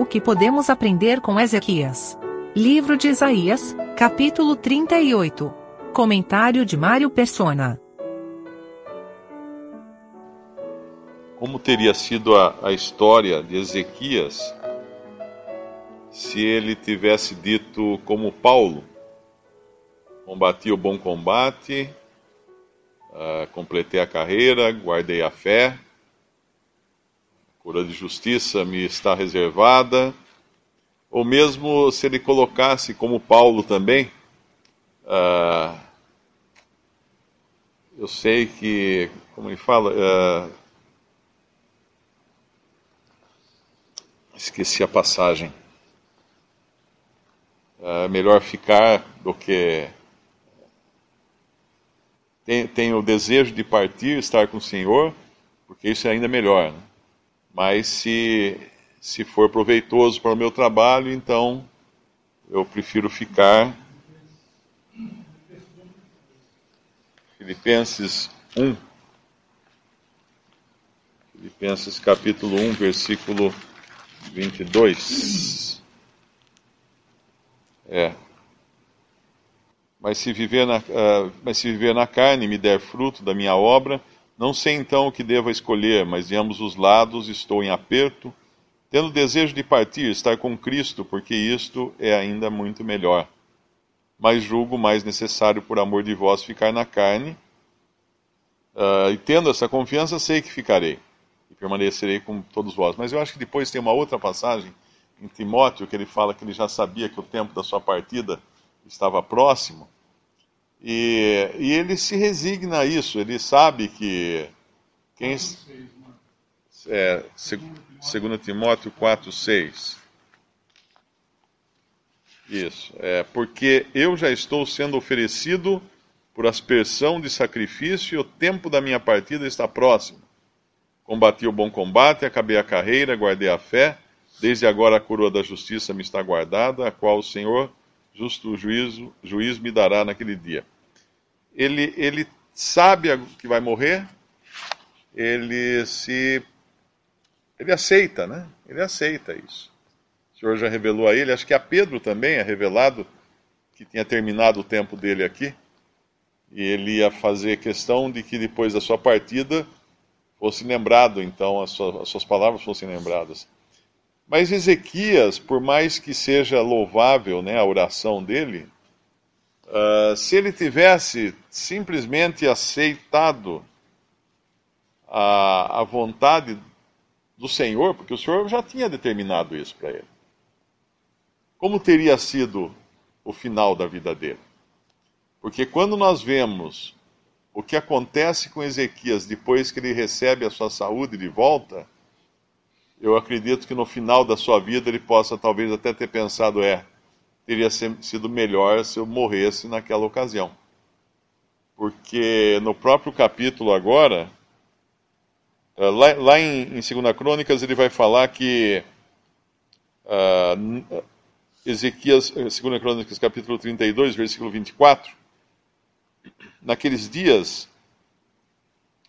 O que podemos aprender com Ezequias? Livro de Isaías, capítulo 38. Comentário de Mário Persona. Como teria sido a, a história de Ezequias se ele tivesse dito como Paulo: Combati o bom combate, uh, completei a carreira, guardei a fé cura de justiça me está reservada, ou mesmo se ele colocasse como Paulo também, uh, eu sei que, como ele fala, uh, esqueci a passagem. É melhor ficar do que. Tem o desejo de partir, estar com o Senhor, porque isso é ainda melhor. Né? Mas se, se for proveitoso para o meu trabalho, então eu prefiro ficar. Filipenses 1. Filipenses capítulo 1, versículo 22. É. Mas se, viver na, uh, mas se viver na carne me der fruto da minha obra, não sei então o que devo escolher, mas de ambos os lados estou em aperto, tendo desejo de partir, estar com Cristo, porque isto é ainda muito melhor. Mas julgo mais necessário, por amor de vós, ficar na carne, uh, e tendo essa confiança, sei que ficarei, e permanecerei com todos vós. Mas eu acho que depois tem uma outra passagem em Timóteo, que ele fala que ele já sabia que o tempo da sua partida estava próximo, e, e ele se resigna a isso, ele sabe que. Quem, é, 2 Timóteo 4, 6. Isso, é, porque eu já estou sendo oferecido por aspersão de sacrifício e o tempo da minha partida está próximo. Combati o bom combate, acabei a carreira, guardei a fé. Desde agora a coroa da justiça me está guardada, a qual o Senhor justo juízo, juiz me dará naquele dia. Ele, ele sabe que vai morrer, ele se. Ele aceita, né? Ele aceita isso. O Senhor já revelou a ele, acho que a Pedro também é revelado que tinha terminado o tempo dele aqui, e ele ia fazer questão de que depois da sua partida fosse lembrado, então, as suas, as suas palavras fossem lembradas. Mas Ezequias, por mais que seja louvável né, a oração dele, uh, se ele tivesse simplesmente aceitado a, a vontade do Senhor, porque o Senhor já tinha determinado isso para ele, como teria sido o final da vida dele? Porque quando nós vemos o que acontece com Ezequias depois que ele recebe a sua saúde de volta, eu acredito que no final da sua vida ele possa talvez até ter pensado: é, teria sido melhor se eu morresse naquela ocasião. Porque no próprio capítulo agora, eh, lá, lá em, em 2 Crônicas, ele vai falar que uh, Ezequias, 2 eh, Crônicas, capítulo 32, versículo 24, naqueles dias,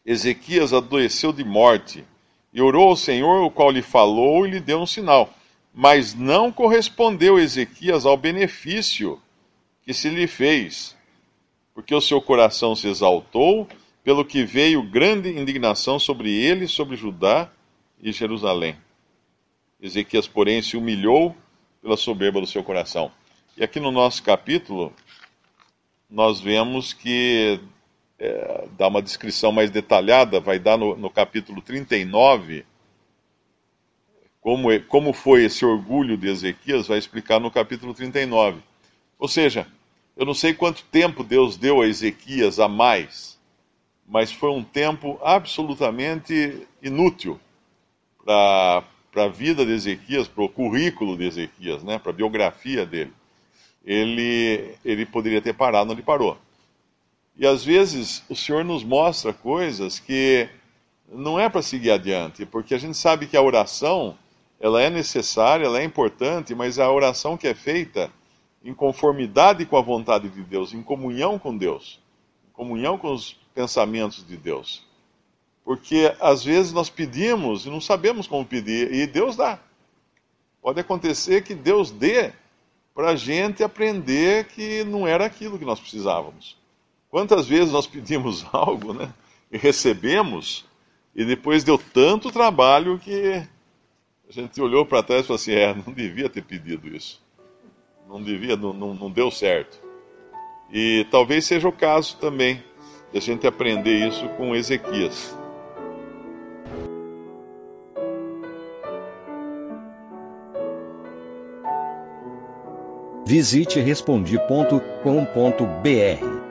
Ezequias adoeceu de morte e orou ao Senhor, o qual lhe falou e lhe deu um sinal. Mas não correspondeu Ezequias ao benefício que se lhe fez, porque o seu coração se exaltou, pelo que veio grande indignação sobre ele, sobre Judá e Jerusalém. Ezequias, porém, se humilhou pela soberba do seu coração. E aqui no nosso capítulo, nós vemos que é, dar uma descrição mais detalhada, vai dar no, no capítulo 39, como, como foi esse orgulho de Ezequias, vai explicar no capítulo 39. Ou seja, eu não sei quanto tempo Deus deu a Ezequias a mais, mas foi um tempo absolutamente inútil para a vida de Ezequias, para o currículo de Ezequias, né, para a biografia dele. Ele, ele poderia ter parado onde parou. E às vezes o Senhor nos mostra coisas que não é para seguir adiante, porque a gente sabe que a oração ela é necessária, ela é importante, mas a oração que é feita em conformidade com a vontade de Deus, em comunhão com Deus, em comunhão com os pensamentos de Deus. Porque às vezes nós pedimos e não sabemos como pedir, e Deus dá. pode acontecer que Deus dê para a gente aprender que não era aquilo que nós precisávamos. Quantas vezes nós pedimos algo, né? E recebemos, e depois deu tanto trabalho que a gente olhou para trás e falou assim: é, não devia ter pedido isso. Não devia, não, não, não deu certo. E talvez seja o caso também de a gente aprender isso com Ezequias. Visite respondi.com.br.